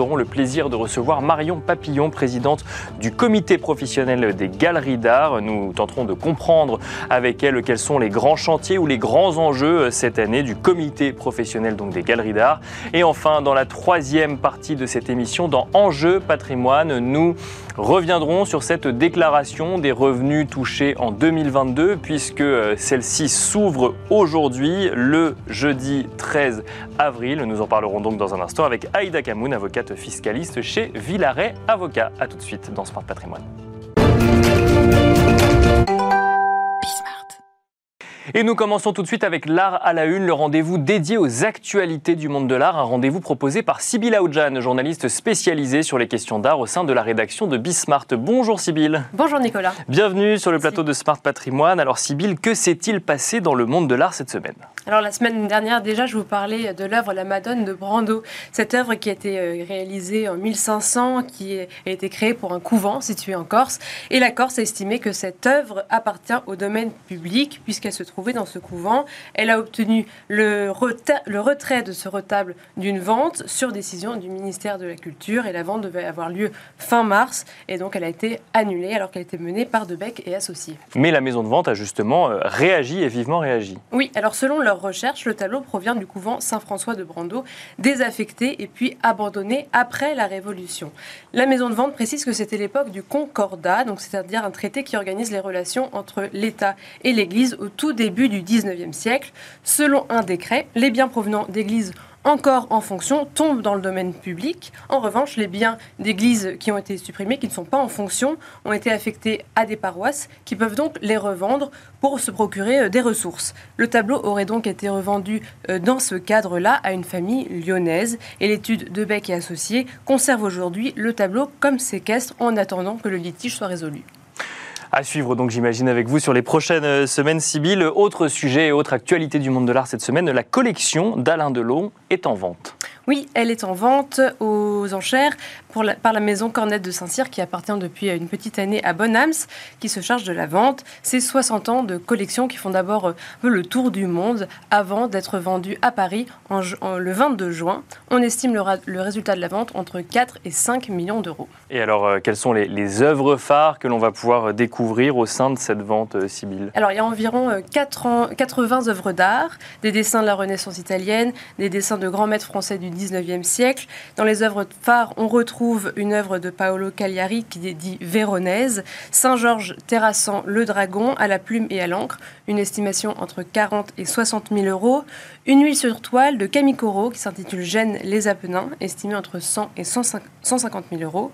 aurons le plaisir de recevoir Marion Papillon, présidente du comité professionnel des galeries d'art. Nous tenterons de comprendre avec elle quels sont les grands chantiers ou les grands enjeux euh, cette année du comité professionnel donc des galeries d'art. Et enfin, dans la troisième partie de cette émission, dans Enjeux patrimoine, nous reviendrons sur cette déclaration des revenus touchés en 2022 puisque euh, celle-ci s'ouvre aujourd'hui le jeudi 13 avril. Nous en parlerons donc dans un instant avec Aïda Kamoun, avocate fiscaliste chez Villaret Avocat. A tout de suite dans Smart Patrimoine. Et nous commençons tout de suite avec l'art à la une, le rendez-vous dédié aux actualités du monde de l'art, un rendez-vous proposé par Sybille Aoudjan, journaliste spécialisée sur les questions d'art au sein de la rédaction de Bismart. Bonjour Sybille. Bonjour Nicolas. Bienvenue sur le plateau de Smart Patrimoine. Alors Sybille, que s'est-il passé dans le monde de l'art cette semaine? Alors la semaine dernière déjà, je vous parlais de l'œuvre La Madone de Brando. Cette œuvre qui a été euh, réalisée en 1500, qui a été créée pour un couvent situé en Corse. Et la Corse a estimé que cette œuvre appartient au domaine public puisqu'elle se trouvait dans ce couvent. Elle a obtenu le, le retrait de ce retable d'une vente sur décision du ministère de la Culture et la vente devait avoir lieu fin mars et donc elle a été annulée alors qu'elle était menée par Debec et associés. Mais la maison de vente a justement euh, réagi et vivement réagi. Oui, alors selon leur recherche, le tableau provient du couvent Saint-François de Brando, désaffecté et puis abandonné après la Révolution. La maison de vente précise que c'était l'époque du Concordat, donc c'est-à-dire un traité qui organise les relations entre l'État et l'Église au tout début du 19e siècle. Selon un décret, les biens provenant d'églises encore en fonction tombent dans le domaine public. En revanche, les biens d'églises qui ont été supprimés, qui ne sont pas en fonction, ont été affectés à des paroisses qui peuvent donc les revendre pour se procurer euh, des ressources. Le tableau aurait donc été revendu euh, dans ce cadre-là à une famille lyonnaise et l'étude de Beck et Associés conserve aujourd'hui le tableau comme séquestre en attendant que le litige soit résolu. À suivre donc j'imagine avec vous sur les prochaines euh, semaines, Sibylle. Autre sujet et autre actualité du monde de l'art cette semaine, la collection d'Alain Delon est en vente. Oui, elle est en vente aux enchères par la maison Cornette de Saint-Cyr qui appartient depuis une petite année à Bonhams, qui se charge de la vente. C'est 60 ans de collection qui font d'abord euh, le tour du monde avant d'être vendus à Paris en, le 22 juin. On estime le, résultat de la vente entre 4 et 5 millions d'euros. Et alors, euh, quelles sont les, œuvres phares que l'on va pouvoir euh, découvrir au sein de cette vente, Sibylle? Alors, il y a environ 80 œuvres d'art, des dessins de la Renaissance italienne, des dessins de grands maîtres français du 19e siècle. Dans les œuvres phares, on retrouve une œuvre de Paolo Cagliari qui est dit Véronèse, Saint-Georges terrassant le dragon à la plume et à l'encre, une estimation entre 40 et 60 000 euros. Une huile sur toile de Camille Corot qui s'intitule Gênes les Apennins, estimée entre 100 et 150 000 euros.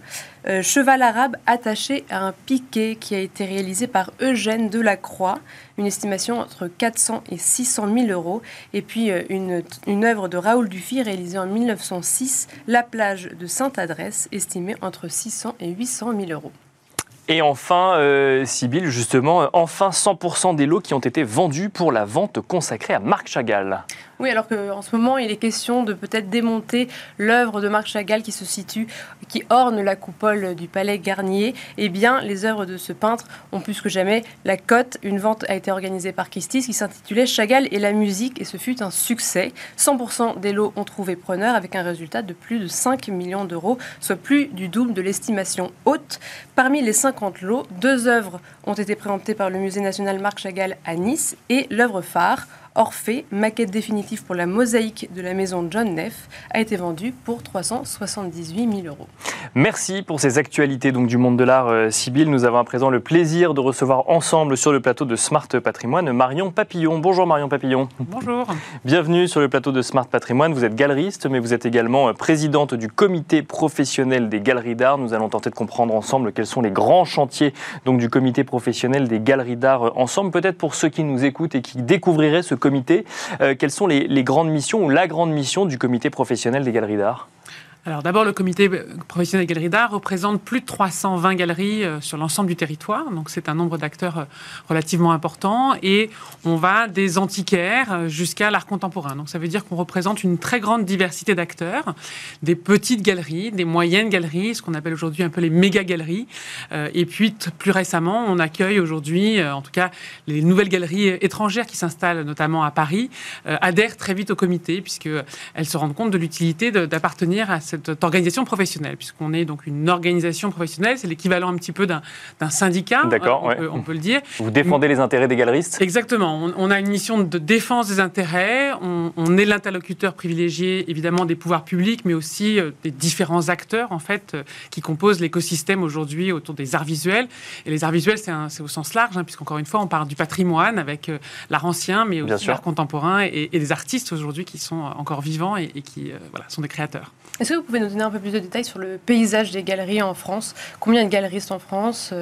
Euh, cheval arabe attaché à un piquet qui a été réalisé par Eugène Delacroix, une estimation entre 400 et 600 000 euros. Et puis euh, une, œuvre de Raoul Dufy réalisée en 1906, La plage de Sainte-Adresse, estimée entre 600 et 800 000 euros. Et enfin, euh, justement, enfin 100% des lots qui ont été vendus pour la vente consacrée à Marc Chagall. Oui, alors qu'en ce moment, il est question de peut-être démonter l'œuvre de Marc Chagall qui se situe, qui orne la coupole du Palais Garnier. Eh bien, les œuvres de ce peintre ont plus que jamais la cote. Une vente a été organisée par Christie's qui s'intitulait Chagall et la musique et ce fut un succès. 100% des lots ont trouvé preneur avec un résultat de plus de 5 millions d'euros, soit plus du double de l'estimation haute. Parmi les 50 lots, deux œuvres ont été présentées par le Musée national Marc Chagall à Nice et l'œuvre phare Orphée, maquette définitive pour la mosaïque de la maison John Neff, a été vendue pour 378 000 euros. Merci pour ces actualités donc, du monde de l'art, euh, Sibylle. Nous avons à présent le plaisir de recevoir ensemble sur le plateau de Smart Patrimoine Marion Papillon. Bonjour Marion Papillon. Bonjour. Bienvenue sur le plateau de Smart Patrimoine. Vous êtes galeriste, mais vous êtes également euh, présidente du comité professionnel des galeries d'art. Nous allons tenter de comprendre ensemble quels sont les grands chantiers donc, du comité professionnel des galeries d'art euh, ensemble. Peut-être pour ceux qui nous écoutent et qui découvriraient ce comité, quelles sont les, les grandes missions ou la grande mission du comité professionnel des galeries d'art? Alors d'abord, le comité professionnel des galeries d'art représente plus de 320 galeries sur l'ensemble du territoire, donc c'est un nombre d'acteurs relativement important, et on va des antiquaires jusqu'à l'art contemporain. Donc ça veut dire qu'on représente une très grande diversité d'acteurs, des petites galeries, des moyennes galeries, ce qu'on appelle aujourd'hui un peu les méga galeries, et puis plus récemment, on accueille aujourd'hui, en tout cas, les nouvelles galeries étrangères qui s'installent notamment à Paris, adhèrent très vite au comité, puisqu'elles se rendent compte de l'utilité d'appartenir à cette organisation professionnelle, puisqu'on est donc une organisation professionnelle, c'est l'équivalent un petit peu d'un syndicat, D'accord, on, on, peut le dire. Vous défendez les intérêts des galeristes? Exactement, on, a une mission de défense des intérêts, on, est l'interlocuteur privilégié évidemment des pouvoirs publics, mais aussi euh, des différents acteurs en fait euh, qui composent l'écosystème aujourd'hui autour des arts visuels. Et les arts visuels, c'est au sens large, hein, puisqu'encore une fois, on parle du patrimoine avec euh, l'art ancien, mais aussi l'art contemporain et, et, des artistes aujourd'hui qui sont encore vivants et, qui voilà, sont des créateurs. Est-ce que vous pouvez nous donner un peu plus de détails sur le paysage des galeries en France? Combien de galeristes en France?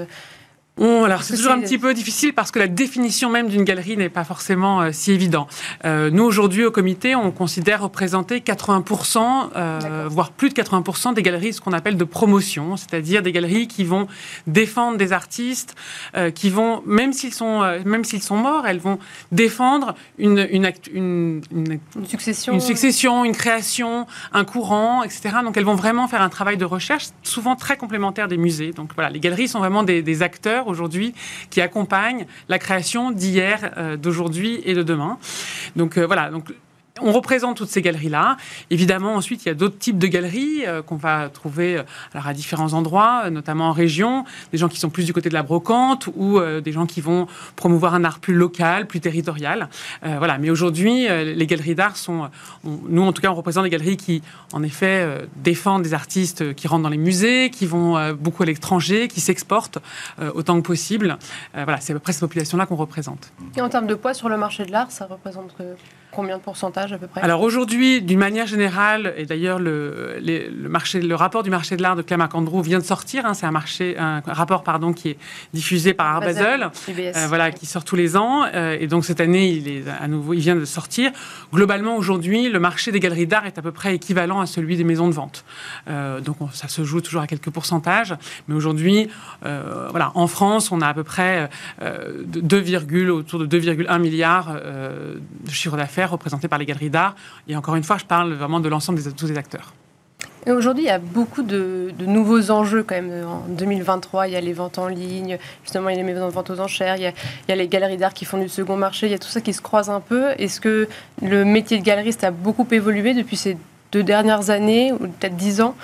Alors c'est toujours un petit peu difficile parce que la définition même d'une galerie n'est pas forcément euh, si évident. Euh, nous aujourd'hui au comité, on considère représenter 80%, euh, voire plus de 80% des galeries ce qu'on appelle de promotion, c'est-à-dire des galeries qui vont défendre des artistes, euh, qui vont même s'ils sont euh, même s'ils sont morts, elles vont défendre une une, une, une, une, succession, une succession, une création, un courant, etc. Donc elles vont vraiment faire un travail de recherche, souvent très complémentaire des musées. Donc voilà, les galeries sont vraiment des, des acteurs aujourd'hui qui accompagnent la création d'hier, euh, d'aujourd'hui et de demain. Donc euh, voilà, on représente toutes ces galeries-là. Évidemment, ensuite, il y a d'autres types de galeries euh, qu'on va trouver euh, alors, à différents endroits, euh, notamment en région. Des gens qui sont plus du côté de la brocante ou des gens qui vont promouvoir un art plus local, plus territorial. voilà. Mais aujourd'hui, les galeries d'art sont... nous, en tout cas, on représente des galeries qui, en effet, défendent des artistes qui rentrent dans les musées, qui vont beaucoup à l'étranger, qui s'exportent autant que possible. voilà, c'est à peu près cette population-là qu'on représente. Et en termes de poids sur le marché de l'art, ça représente combien de pourcentage à peu près? Alors aujourd'hui, d'une manière générale, et d'ailleurs le, le, marché, le rapport du marché de l'art de Clément Andrew vient de sortir. Hein, c'est un marché, un rapport pardon qui est diffusé par Art Basel, euh, voilà, qui sort tous les ans. Euh, et donc cette année, il est à nouveau, il vient de sortir. Globalement, aujourd'hui, le marché des galeries d'art est à peu près équivalent à celui des maisons de vente. Euh, donc ça se joue toujours à quelques pourcentages, mais aujourd'hui, voilà, en France, on a à peu près 2, autour de 2,1 milliards de chiffre d'affaires représentés par les galeries d'art. Et encore une fois, je parle vraiment de l'ensemble des tous les acteurs. Aujourd'hui, il y a beaucoup de, nouveaux enjeux quand même. En 2023, il y a les ventes en ligne, justement, il y a les maisons de vente aux enchères, il y a les galeries d'art qui font du second marché, il y a tout ça qui se croise un peu. Est-ce que le métier de galeriste a beaucoup évolué depuis ces deux dernières années, ou peut-être dix ans?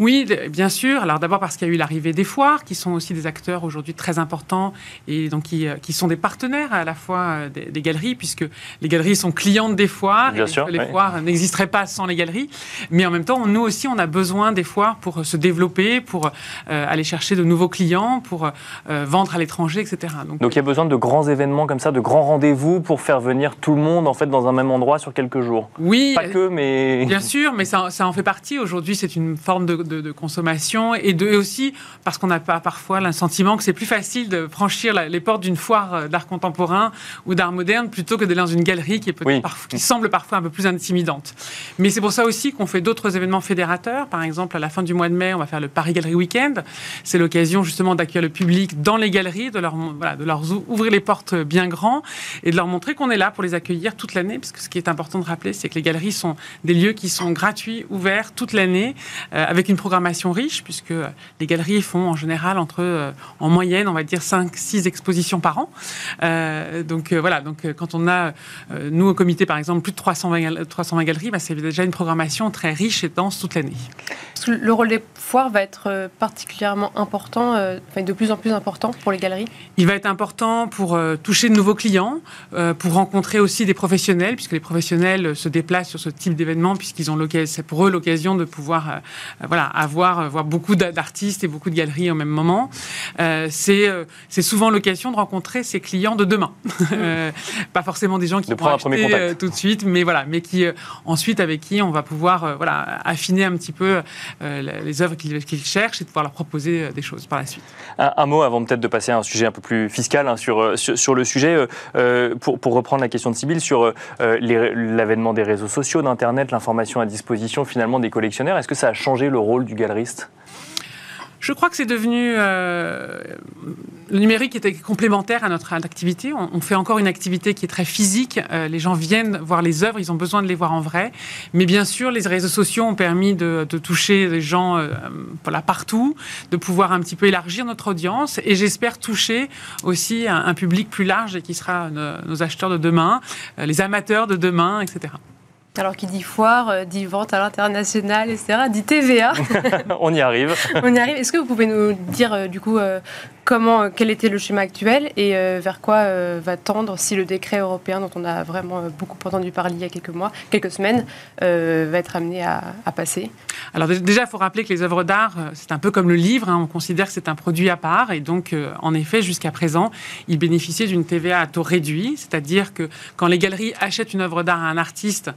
Oui, bien sûr. Alors d'abord parce qu'il y a eu l'arrivée des foires, qui sont aussi des acteurs aujourd'hui très importants et donc qui, euh, qui, sont des partenaires à la fois euh, des, galeries, puisque les galeries sont clientes des foires. Bien et sûr, les foires n'existeraient pas sans les galeries. Mais en même temps, nous aussi, on a besoin des foires pour se développer, pour euh, aller chercher de nouveaux clients, pour vendre à l'étranger, etc. Donc, donc il y a besoin de grands événements comme ça, de grands rendez-vous pour faire venir tout le monde en fait dans un même endroit sur quelques jours. Oui. Pas que, mais. Bien sûr, mais ça, ça en fait partie. Aujourd'hui, c'est une forme de de, consommation et de aussi parce qu'on n'a pas parfois le sentiment que c'est plus facile de franchir les portes d'une foire euh, d'art contemporain ou d'art moderne plutôt que d'aller dans une galerie qui, est qui semble parfois un peu plus intimidante. Mais c'est pour ça aussi qu'on fait d'autres événements fédérateurs. Par exemple, à la fin du mois de mai, on va faire le Paris Galerie Weekend. C'est l'occasion justement d'accueillir le public dans les galeries, de leur, voilà, de leur ouvrir les portes bien grand et de leur montrer qu'on est là pour les accueillir toute l'année. Parce que ce qui est important de rappeler, c'est que les galeries sont des lieux qui sont gratuits, ouverts toute l'année, euh, avec une programmation riche, puisque les galeries font en général entre, euh, en moyenne, on va dire 5-6 expositions par an. Euh, donc euh, voilà, donc quand on a, nous au comité par exemple, plus de 320, 320 galeries, bah, c'est déjà une programmation très riche et dense toute l'année. Le rôle des foires va être particulièrement important, enfin de plus en plus important pour les galeries? Il va être important pour toucher de nouveaux clients, pour rencontrer aussi des professionnels, puisque les professionnels se déplacent sur ce type d'événement, puisqu'ils ont l'occasion, c'est pour eux l'occasion de pouvoir voilà, voilà, avoir voir beaucoup d'artistes et beaucoup de galeries au même moment. c'est c'est souvent l'occasion de rencontrer ses clients de demain. pas forcément des gens qui vont acheter tout de suite, mais voilà, mais qui ensuite avec qui on va pouvoir voilà affiner un petit peu les œuvres qu'ils cherchent et pouvoir leur proposer des choses par la suite. Un, mot avant peut-être de passer à un sujet un peu plus fiscal hein, sur, sur, le sujet, pour, pour reprendre la question de Sybille sur l'avènement des réseaux sociaux, d'Internet, l'information à disposition finalement des collectionneurs. Est-ce que ça a changé le rôle du galeriste je crois que c'est devenu euh, le numérique était complémentaire à notre activité. On, fait encore une activité qui est très physique. Euh, les gens viennent voir les œuvres, ils ont besoin de les voir en vrai. Mais bien sûr, les réseaux sociaux ont permis de, toucher des gens euh, voilà, partout, de pouvoir un petit peu élargir notre audience et j'espère toucher aussi un, public plus large et qui sera nos acheteurs de demain, les amateurs de demain, etc. Alors qui dit foire, euh, dit vente à l'international, etc., dit TVA. On y arrive. On y arrive. Est-ce que vous pouvez nous dire euh, du coup euh, comment, quel était le schéma actuel et vers quoi va tendre si le décret européen dont on a vraiment beaucoup entendu parler il y a quelques mois, quelques semaines, va être amené à, passer? Alors déjà, il faut rappeler que les œuvres d'art, c'est un peu comme le livre. Hein. on considère que c'est un produit à part et donc en effet, jusqu'à présent, il bénéficiait d'une TVA à taux réduit, c'est-à-dire que quand les galeries achètent une œuvre d'art à un artiste,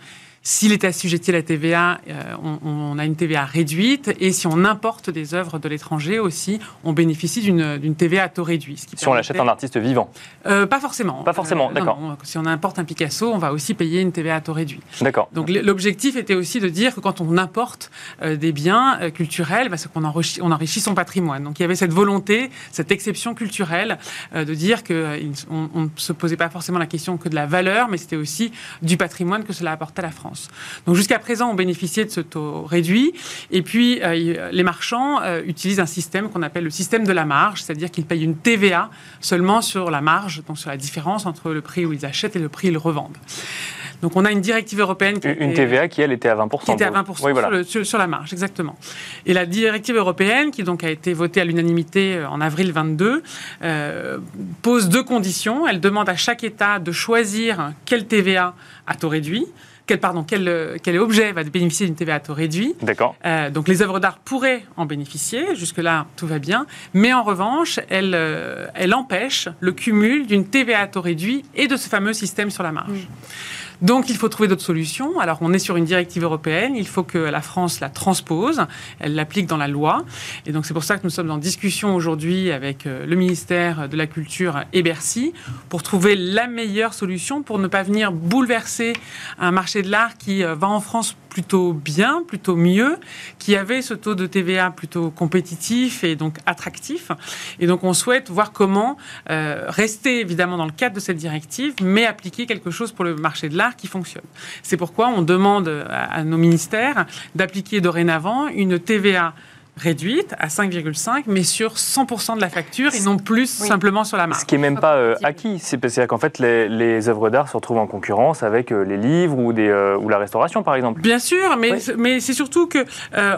s'il est assujetti à la TVA, euh, on, a une TVA réduite. Et si on importe des œuvres de l'étranger aussi, on bénéficie d'une TVA à taux réduit. si on achète un artiste vivant euh, Pas forcément. Pas forcément, euh, d'accord. Si on importe un Picasso, on va aussi payer une TVA à taux réduit. D'accord. Donc l'objectif était aussi de dire que quand on importe des biens culturels, bah, c'est qu'on enrichit, on enrichit son patrimoine. Donc il y avait cette volonté, cette exception culturelle de dire qu'on ne se posait pas forcément la question que de la valeur, mais c'était aussi du patrimoine que cela apportait à la France. Donc jusqu'à présent, on bénéficiait de ce taux réduit. Et puis, euh, les marchands euh, utilisent un système qu'on appelle le système de la marge, c'est-à-dire qu'ils payent une TVA seulement sur la marge, donc sur la différence entre le prix où ils achètent et le prix où ils revendent. Donc on a une directive européenne qui une TVA qui elle était à 20 qui était à 20 sur, la marge exactement. Et la directive européenne qui donc a été votée à l'unanimité euh, en avril 22 pose deux conditions. Elle demande à chaque État de choisir quelle TVA à taux réduit quel, pardon, quel, quel objet va bénéficier d'une TVA à taux réduit. D'accord. Euh, donc les œuvres d'art pourraient en bénéficier, jusque-là tout va bien, mais en revanche, elle, euh, elle empêche le cumul d'une TVA à taux réduit et de ce fameux système sur la marge. Donc il faut trouver d'autres solutions. Alors on est sur une directive européenne, il faut que la France la transpose, elle l'applique dans la loi. Et donc c'est pour ça que nous sommes en discussion aujourd'hui avec euh, le ministère de la Culture et Bercy pour trouver la meilleure solution pour ne pas venir bouleverser un marché de l'art qui euh, va en France plutôt bien, plutôt mieux, qui avait ce taux de TVA plutôt compétitif et donc attractif. Et donc on souhaite voir comment euh, rester évidemment dans le cadre de cette directive, mais appliquer quelque chose pour le marché de l'art qui fonctionne. C'est pourquoi on demande à nos ministères d'appliquer dorénavant une TVA réduite à 5,5, mais sur 100% de la facture et non plus simplement sur la marque. Ce qui n'est même pas euh, acquis. C'est qu'en fait, les, les œuvres d'art se retrouvent en concurrence avec euh, les livres ou, des, euh, ou la restauration, par exemple. Bien sûr, mais, mais c'est surtout que,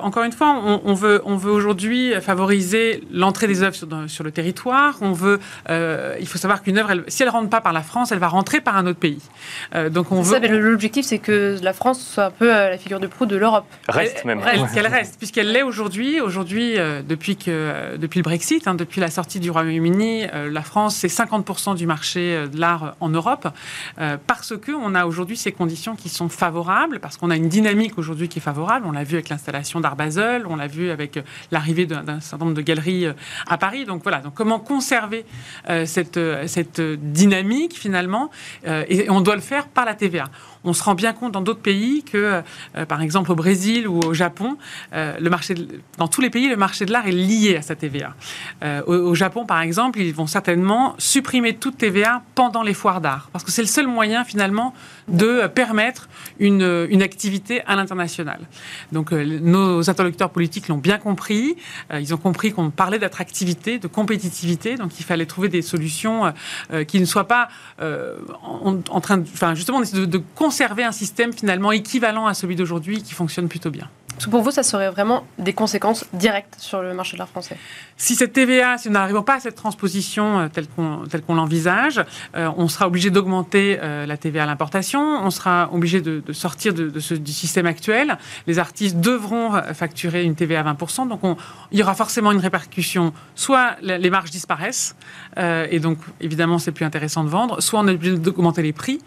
encore une fois, on, veut, on veut aujourd'hui favoriser l'entrée des œuvres sur, sur, le territoire. On veut, il faut savoir qu'une œuvre, si elle ne rentre pas par la France, elle va rentrer par un autre pays. donc on veut. L'objectif, c'est que la France soit un peu la figure de proue de l'Europe. Reste même. Qu'elle reste, puisqu'elle l'est aujourd'hui aujourd'hui, euh, depuis, que, depuis le Brexit, hein, depuis la sortie du Royaume-Uni, euh, la France, c'est 50% du marché euh, de l'art en Europe, parce qu'on a aujourd'hui ces conditions qui sont favorables, parce qu'on a une dynamique aujourd'hui qui est favorable. On l'a vu avec l'installation d'Art Basel, on l'a vu avec l'arrivée d'un certain nombre de galeries à Paris. Donc voilà, donc comment conserver cette, cette dynamique finalement, et on doit le faire par la TVA on se rend bien compte dans d'autres pays que, euh, par exemple au Brésil ou au Japon, euh, le marché dans tous les pays, le marché de l'art est lié à sa TVA. Euh, au, Japon, par exemple, ils vont certainement supprimer toute TVA pendant les foires d'art, parce que c'est le seul moyen finalement de permettre une, une activité à l'international. Donc nos interlocuteurs politiques l'ont bien compris, ils ont compris qu'on parlait d'attractivité, de compétitivité, donc il fallait trouver des solutions qui ne soient pas en, train de, enfin justement, de, de conserver un système finalement équivalent à celui d'aujourd'hui qui fonctionne plutôt bien. Pour vous, ça serait vraiment des conséquences directes sur le marché de l'art français Si cette TVA, si nous n'arrivons pas à cette transposition euh, telle qu'on l'envisage, euh, on sera obligé d'augmenter euh, la TVA à l'importation, on sera obligé de, sortir de, ce, du système actuel. Les artistes devront facturer une TVA à 20%, donc il y aura forcément une répercussion. Soit les marges disparaissent, et donc évidemment c'est plus intéressant de vendre, soit on est obligé d'augmenter les prix.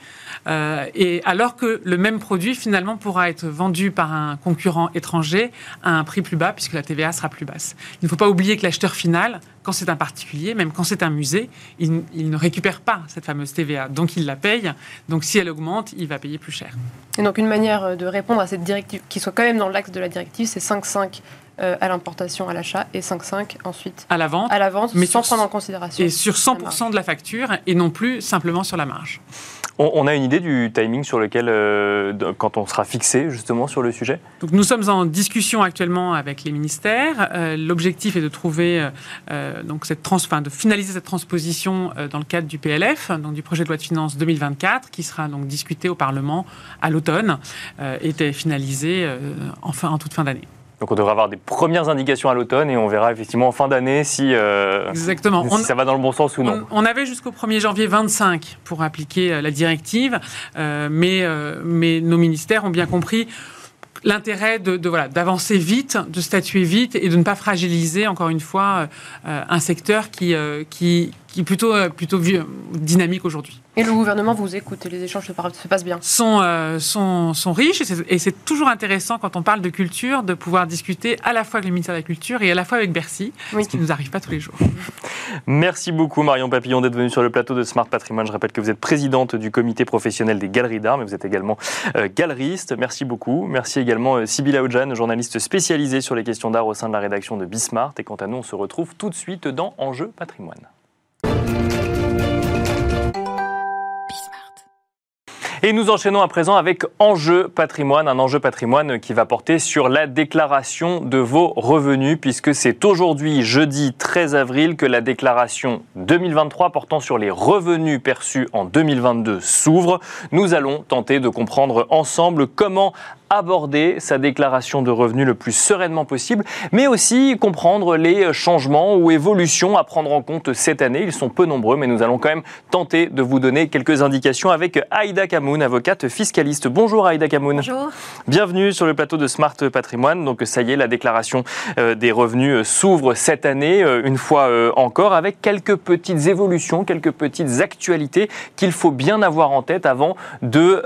et alors que le même produit finalement pourra être vendu par un concurrent étranger à un prix plus bas puisque la TVA sera plus basse. Il ne faut pas oublier que l'acheteur final, quand c'est un particulier, même quand c'est un musée, il, ne récupère pas cette fameuse TVA. Donc il la paye. Donc si elle augmente, il va payer plus cher. Et donc une manière de répondre à cette directive, qui soit quand même dans l'axe de la directive, c'est 5,5 euh, à l'importation, à l'achat, et 5,5 ensuite à la vente, à la vente mais sans prendre en considération. Et sur 100% de la facture, et non plus simplement sur la marge. On, a une idée du timing sur lequel, euh, quand on sera fixé justement sur le sujet? Donc nous sommes en discussion actuellement avec les ministères. Euh, l'objectif est de trouver euh, donc cette trans, enfin, de finaliser cette transposition dans le cadre du PLF, donc du projet de loi de finances 2024, qui sera donc discuté au Parlement à l'automne et finalisé enfin en toute fin d'année. Donc on devrait avoir des premières indications à l'automne et on verra effectivement en fin d'année si, euh, Exactement. ça va dans le bon sens ou non. On, avait jusqu'au 1er janvier 25 pour appliquer euh, la directive, euh, mais, mais nos ministères ont bien compris l'intérêt de, voilà d'avancer vite, de statuer vite et de ne pas fragiliser encore une fois un secteur qui, qui, qui est plutôt, plutôt dynamique aujourd'hui. Et le gouvernement vous écoute et les échanges se, passent bien sont, euh, sont, sont, riches et c'est toujours intéressant quand on parle de culture de pouvoir discuter à la fois avec le ministère de la Culture et à la fois avec Bercy, ce qui ne nous arrive pas tous les jours. Merci beaucoup Marion Papillon d'être venue sur le plateau de Smart Patrimoine. Je rappelle que vous êtes présidente du comité professionnel des galeries d'art, mais vous êtes également euh, galeriste. Merci beaucoup. Merci également euh, Sybilla Ojan, journaliste spécialisée sur les questions d'art au sein de la rédaction de Bismart. Et quant à nous, on se retrouve tout de suite dans Enjeu Patrimoine. Et nous enchaînons à présent avec Enjeu patrimoine, un enjeu patrimoine qui va porter sur la déclaration de vos revenus, puisque c'est aujourd'hui, jeudi 13 avril, que la déclaration 2023 portant sur les revenus perçus en 2022 s'ouvre. Nous allons tenter de comprendre ensemble comment aborder sa déclaration de revenus le plus sereinement possible, mais aussi comprendre les changements ou évolutions à prendre en compte cette année. Ils sont peu nombreux, mais nous allons quand même tenter de vous donner quelques indications avec Aïda Kamoun, avocate fiscaliste. Bonjour Aïda Kamoun. Bonjour. Bienvenue sur le plateau de Smart Patrimoine. Donc ça y est, la déclaration euh, des revenus euh, s'ouvre cette année, euh, une fois encore, avec quelques petites évolutions, quelques petites actualités qu'il faut bien avoir en tête avant de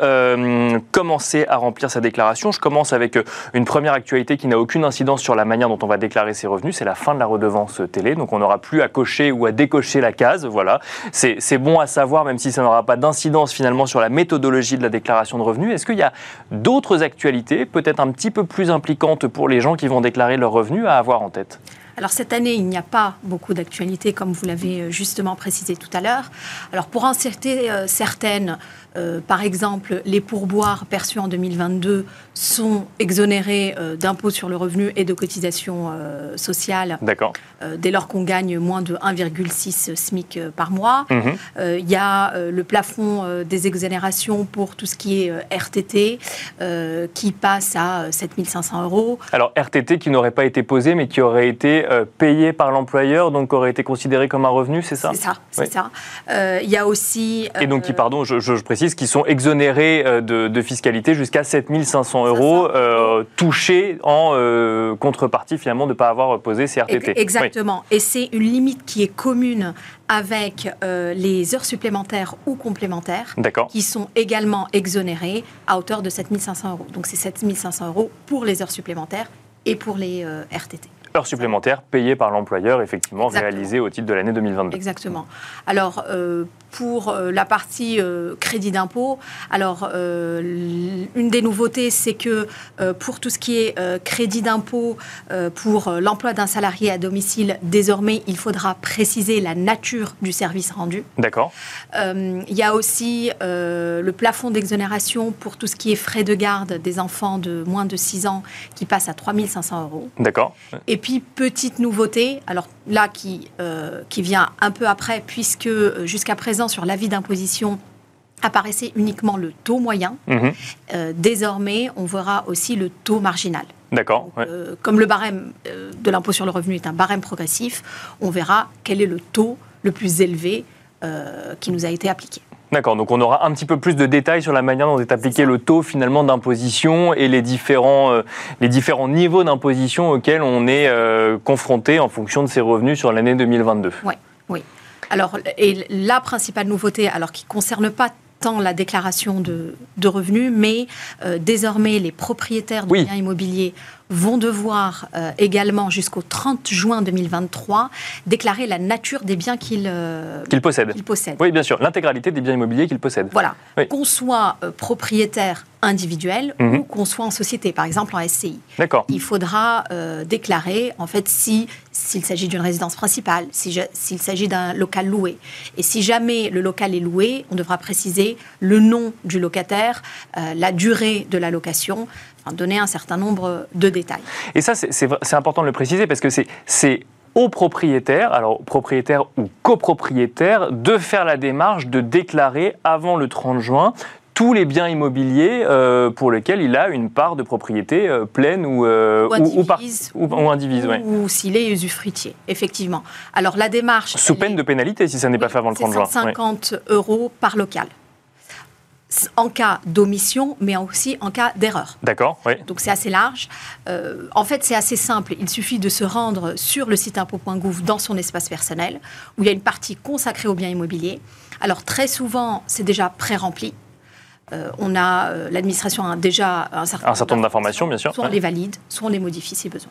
commencer à remplir sa déclaration je commence avec euh, une première actualité qui n'a aucune incidence sur la manière dont on va déclarer ses revenus. C'est la fin de la redevance télé. Donc on n'aura plus à cocher ou à décocher la case. Voilà. C'est bon à savoir, même si ça n'aura pas d'incidence finalement sur la méthodologie de la déclaration de revenus. Est-ce qu'il y a d'autres actualités, peut-être un petit peu plus impliquantes pour les gens qui vont déclarer leurs revenus, à avoir en tête? Alors cette année, il n'y a pas beaucoup d'actualités, comme vous l'avez euh, justement précisé tout à l'heure. Alors pour en citer euh, certaines, euh, par exemple, les pourboires perçus en 2022 sont exonérés euh, d'impôts sur le revenu et de cotisations sociales dès lors qu'on gagne moins de 1,6 SMIC par mois. Mhm. Il y a le plafond des exonérations pour tout ce qui est RTT qui passe à 7500 euros. Alors RTT qui n'aurait pas été posé mais qui aurait été payé par l'employeur, donc aurait été considéré comme un revenu, c'est ça? C'est ça, c'est ça. Il y a aussi... Et donc, qui, pardon, je, je précise, qui sont exonérés euh, de, fiscalité jusqu'à 7500 euros euh, touchés en euh, contrepartie finalement de ne pas avoir posé CRTT. Exactement. Et c'est une limite qui est commune avec les heures supplémentaires ou complémentaires qui sont également exonérées à hauteur de 7500 euros. Donc c'est 7500 euros pour les heures supplémentaires et pour les RTT heures supplémentaires payées par l'employeur, effectivement, réalisées au titre de l'année 2022. Exactement. Alors, pour euh, la partie euh, crédit d'impôt, alors euh, une des nouveautés, c'est que pour tout ce qui est crédit d'impôt pour l'emploi d'un salarié à domicile, désormais, il faudra préciser la nature du service rendu. D'accord. il y a aussi le plafond d'exonération pour tout ce qui est frais de garde des enfants de moins de 6 ans qui passe à 3500 euros. D'accord. Et puis, petite nouveauté, alors là qui, qui vient un peu après, puisque jusqu'à présent, sur l'avis d'imposition, apparaissait uniquement le taux moyen. Mhm. Euh, désormais, on verra aussi le taux marginal. D'accord. ouais. Euh, comme le barème euh, de l'impôt sur le revenu est un barème progressif, on verra quel est le taux le plus élevé euh, qui nous a été appliqué. D'accord, donc on aura un petit peu plus de détails sur la manière dont est appliqué le taux finalement d'imposition et les différents, euh, les différents niveaux d'imposition auxquels on est euh, confronté en fonction de ses revenus sur l'année 2022. Oui, oui. Alors, et la principale nouveauté, alors qui ne concerne pas tant la déclaration de, de revenus, mais euh, désormais les propriétaires de Oui. biens immobiliers vont devoir euh, également jusqu'au 30 juin 2023 déclarer la nature des biens qu'ils euh, Qu'il possède. qu'ils possèdent. Oui, bien sûr, l'intégralité des biens immobiliers qu'il possède. Voilà, Oui. qu'on soit euh, propriétaire individuel Mhm. ou qu'on soit en société, par exemple en SCI. D'accord. Il faudra euh, déclarer, en fait, si s'il s'agit d'une résidence principale, si s'il s'agit d'un local loué. Et si jamais le local est loué, on devra préciser le nom du locataire, la durée de la location, enfin, donner un certain nombre de détails. Et ça, c'est- important de le préciser parce que c'est- au propriétaire, alors propriétaire ou copropriétaire, de faire la démarche de déclarer avant le 30 juin tous les biens immobiliers euh, pour lesquels il a une part de propriété euh, pleine ou, euh, Ou indivise. ou- ou indivise, ouais. Ou s'il est usufruitier, effectivement. Alors la démarche... Sous peine est- de pénalité si ça n'est pas fait avant le 30 juin. C'est Ouais. 150 euros par local. En cas d'omission, mais aussi en cas d'erreur. D'accord, oui. Donc c'est assez large. Euh, en fait, c'est assez simple. Il suffit de se rendre sur le site impôt.gouv dans son espace personnel, où il y a une partie consacrée aux biens immobiliers. Alors très souvent, c'est déjà pré-rempli. Euh, on a euh, l'administration a déjà un certain, Un certain nombre d'informations, bien sûr, Soit on les valide, soit on les modifie si besoin.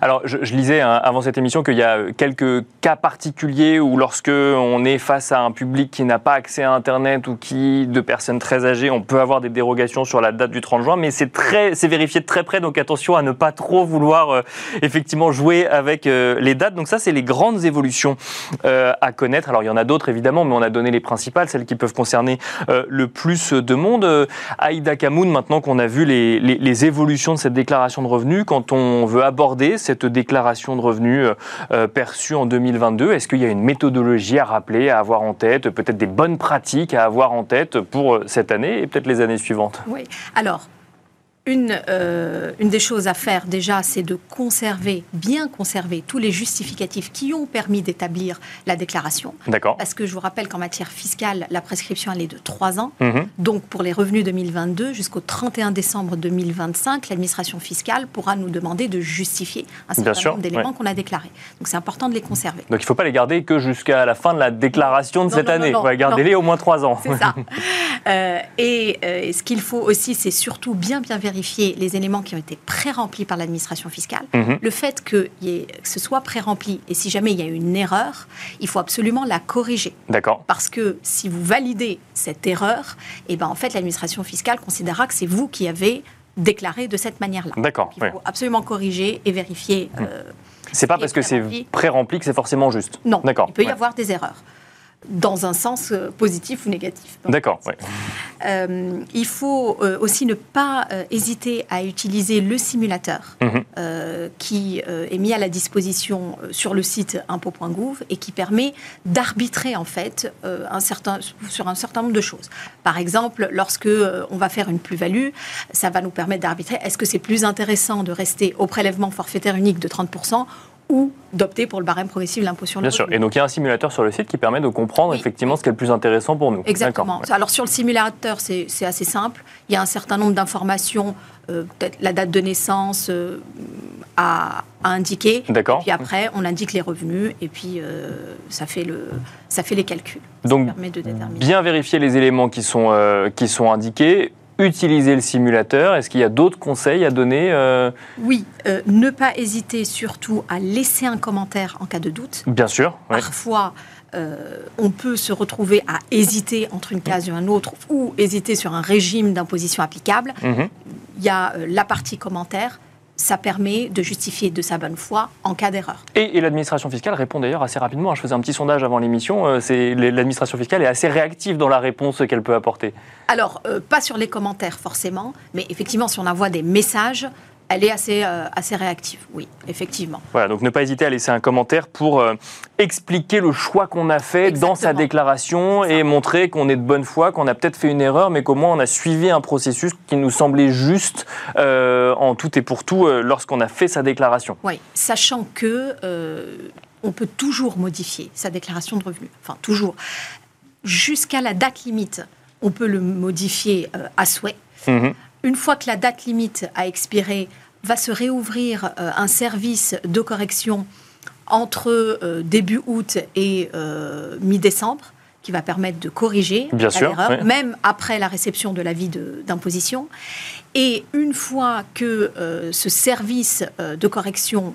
Alors, je, je lisais hein, avant cette émission qu'il y a euh, quelques cas particuliers où, lorsque on est face à un public qui n'a pas accès à Internet ou qui, de personnes très âgées, on peut avoir des dérogations sur la date du 30 juin, mais c'est très, c'est vérifié de très près, donc attention à ne pas trop vouloir euh, effectivement jouer avec les dates. Donc ça, c'est les grandes évolutions à connaître. Alors, il y en a d'autres évidemment, mais on a donné les principales, celles qui peuvent concerner le plus de monde. Euh, Aïda Kamoun, maintenant qu'on a vu les, évolutions de cette déclaration de revenus, quand on veut aborder cette déclaration de revenus euh, euh, perçue en 2022, est-ce qu'il y a une méthodologie à rappeler, à avoir en tête, peut-être des bonnes pratiques à avoir en tête pour cette année et peut-être les années suivantes? Oui. Alors, une, euh, une des choses à faire déjà, c'est de conserver, bien conserver tous les justificatifs qui ont permis d'établir la déclaration. D'accord. Parce que je vous rappelle qu'en matière fiscale, la prescription, elle est de 3 ans. Mhm. Donc, pour les revenus 2022, jusqu'au 31 décembre 2025, l'administration fiscale pourra nous demander de justifier un Bien certain sûr, nombre d'éléments ouais. qu'on a déclarés. Donc, c'est important de les conserver. Donc il ne faut pas les garder que jusqu'à la fin de la déclaration de Non, cette non, année. Ouais, Gardez-les au moins trois ans. C'est ça. Euh, et euh, ce qu'il faut aussi, c'est surtout bien bien vérifier les éléments qui ont été pré-remplis par l'administration fiscale. Mhm. Le fait que, y ait- que ce soit pré-rempli et si jamais il y a une erreur, il faut absolument la corriger. D'accord. Parce que si vous validez cette erreur, et ben en fait l'administration fiscale considérera que c'est vous qui avez déclaré de cette manière-là. D'accord. Il faut absolument corriger et vérifier. euh, C'est pas parce que c'est pré-rempli. pré-rempli que c'est forcément juste. non, D'accord. il peut y ouais. avoir des erreurs, dans un sens euh, positif ou négatif. D'accord. ouais. Euh, il faut euh, aussi ne pas euh, hésiter à utiliser le simulateur Mhm. qui est mis à la disposition sur le site impôt.gouv et qui permet d'arbitrer en fait un certain, sur un certain nombre de choses. Par exemple, lorsque on va faire une plus-value, ça va nous permettre d'arbitrer est-ce que c'est plus intéressant de rester au prélèvement forfaitaire unique de 30% ou d'opter pour le barème progressif de l'impôt sur le Bien sûr. Et donc il y a un simulateur sur le site qui permet de comprendre Oui. effectivement ce qui est le plus intéressant pour nous. Exactement. Ouais. Alors sur le simulateur, c'est assez simple. Il y a un certain nombre d'informations, euh, peut-être la date de naissance euh, à, à indiquer. D'accord. Puis après, on indique les revenus et puis euh, ça, fait le, ça fait les calculs. Donc, ça permet de déterminer. Bien vérifier les éléments qui sont, qui sont indiqués. Utiliser le simulateur. Est-ce qu'il y a d'autres conseils à donner euh, Oui, euh, ne pas hésiter surtout à laisser un commentaire en cas de doute. Bien sûr. ouais. Parfois, euh, on peut se retrouver à hésiter entre une case et une autre ou hésiter sur un régime d'imposition applicable. Mhm. il y a la partie commentaire. Ça permet de justifier de sa bonne foi en cas d'erreur. Et, et l'administration fiscale répond d'ailleurs assez rapidement. Je faisais un petit sondage avant l'émission. euh, c'est- L'administration fiscale est assez réactive dans la réponse qu'elle peut apporter. Alors, euh, pas sur les commentaires forcément, mais effectivement, si on envoie des messages, elle est assez, euh, assez réactive, oui, effectivement. Voilà, donc ne pas hésiter à laisser un commentaire pour euh, expliquer le choix qu'on a fait dans sa déclaration et montrer qu'on est de bonne foi, qu'on a peut-être fait une erreur, mais qu'au moins on a suivi un processus qui nous semblait juste euh, en tout et pour tout lorsqu'on a fait sa déclaration. Oui, sachant que on peut toujours modifier sa déclaration de revenus. Enfin, toujours. Jusqu'à la date limite, on peut le modifier à souhait. Mhm. Une fois que la date limite a expiré, va se réouvrir euh, un service de correction entre euh, début août et euh, mi-décembre qui va permettre de corriger Bien la sûr, l'erreur, oui. même après la réception de l'avis de- d'imposition. Et une fois que euh, ce service de correction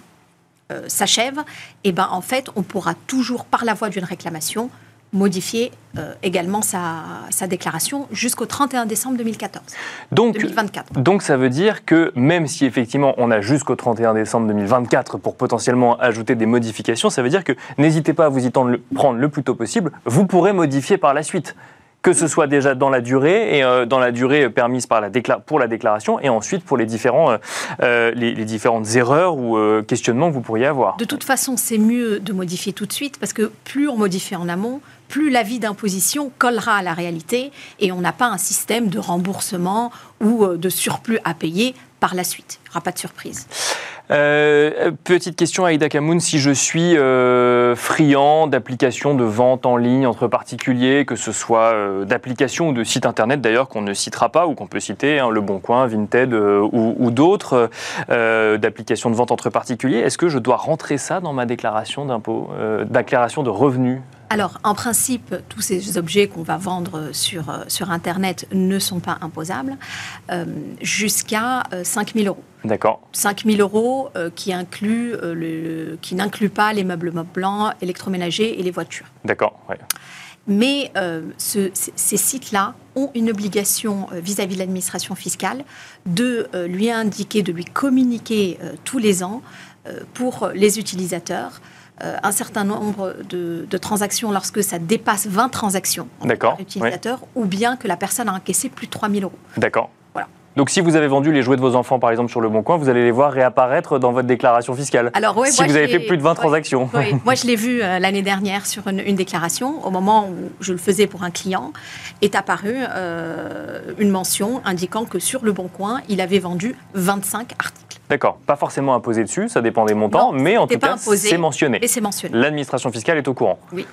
s'achève, eh ben, en fait, on pourra toujours, par la voie d'une réclamation, modifier euh, également sa, sa déclaration jusqu'au 31 décembre 2014, Donc, 2024. donc ça veut dire que même si effectivement on a jusqu'au 31 décembre 2024 pour potentiellement ajouter des modifications, ça veut dire que n'hésitez pas à vous y tendre le- prendre le plus tôt possible, vous pourrez modifier par la suite. Que ce soit déjà dans la durée et euh, dans la durée permise par la pour la déclaration et ensuite pour les, différents, euh, euh, les, les différentes erreurs ou euh, questionnements que vous pourriez avoir. De toute façon, c'est mieux de modifier tout de suite parce que plus on modifie en amont, plus l'avis d'imposition collera à la réalité et on n'a pas un système de remboursement ou euh, de surplus à payer par la suite. Il n'y aura pas de surprise. Euh, petite question à Aïda Kamoun, si je suis euh, friand d'applications de vente en ligne entre particuliers, que ce soit d'applications ou de sites internet d'ailleurs qu'on ne citera pas ou qu'on peut citer, hein, Le Bon Coin, Vinted ou, d'autres, d'applications de vente entre particuliers, est-ce que je dois rentrer ça dans ma déclaration d'impôt, déclaration de revenus Alors, en principe, tous ces objets qu'on va vendre sur, euh, sur Internet ne sont pas imposables euh, jusqu'à 5 000 euros. D'accord, 5 000 euros euh, qui, inclut, euh, le- qui n'incluent pas les meubles blancs, électroménagers et les voitures. d'accord, ouais. Mais euh, ce- ces sites-là ont une obligation euh, vis-à-vis de l'administration fiscale de euh, lui indiquer, de lui communiquer euh, tous les ans euh, pour les utilisateurs euh, un certain nombre de, de transactions lorsque ça dépasse 20 transactions par utilisateur, ou bien que la personne a encaissé plus de 3 000 euros. d'accord. Donc si vous avez vendu les jouets de vos enfants par exemple sur Le Bon Coin, vous allez les voir réapparaître dans votre déclaration fiscale. Alors, ouais, si moi, vous avez fait plus de 20 ouais. transactions. Oui, moi je l'ai vu euh, l'année dernière sur une, une déclaration. Au moment où je le faisais pour un client, est apparue euh, une mention indiquant que sur le Bon Coin, il avait vendu 25 articles. D'accord, pas forcément imposé dessus, ça dépend des montants, Non, mais en tout pas cas, c'est mentionné. Et c'est mentionné. L'administration fiscale est au courant. Oui.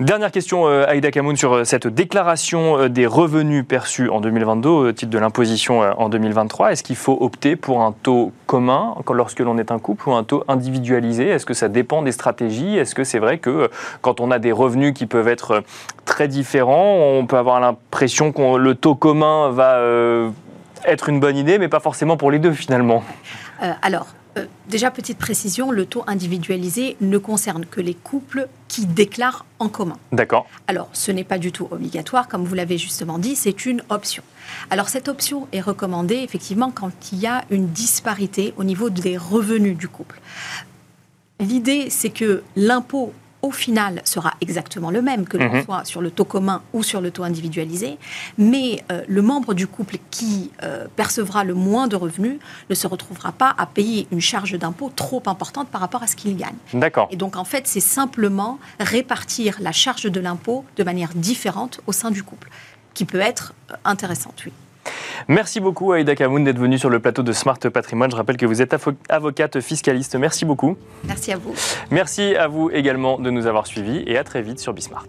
Dernière question, euh, Aïda Kamoun, sur euh, cette déclaration euh, des revenus perçus en 2022 au titre de l'imposition en 2023. Est-ce qu'il faut opter pour un taux commun lorsque l'on est un couple ou un taux individualisé? Est-ce que ça dépend des stratégies? Est-ce que c'est vrai que quand on a des revenus qui peuvent être très différents, on peut avoir l'impression que le taux commun va être une bonne idée, mais pas forcément pour les deux finalement? Alors, euh, déjà, petite précision, le taux individualisé ne concerne que les couples qui déclarent en commun. D'accord, Alors, ce n'est pas du tout obligatoire, comme vous l'avez justement dit, c'est une option. Alors, cette option est recommandée effectivement quand il y a une disparité au niveau des revenus du couple. L'idée, c'est que l'impôt, au final, sera exactement le même, que l'on Mhm. soit sur le taux commun ou sur le taux individualisé, mais euh, le membre du couple qui euh, percevra le moins de revenus ne se retrouvera pas à payer une charge d'impôt trop importante par rapport à ce qu'il gagne. d'accord. Et donc, en fait, c'est simplement répartir la charge de l'impôt de manière différente au sein du couple, qui peut être euh, intéressante, oui. Merci beaucoup Aïda Kamoun d'être venue sur le plateau de Smart Patrimoine. Je rappelle que vous êtes avo- avocate fiscaliste. Merci beaucoup. Merci à vous. Merci à vous également de nous avoir suivis et à très vite sur Bismart.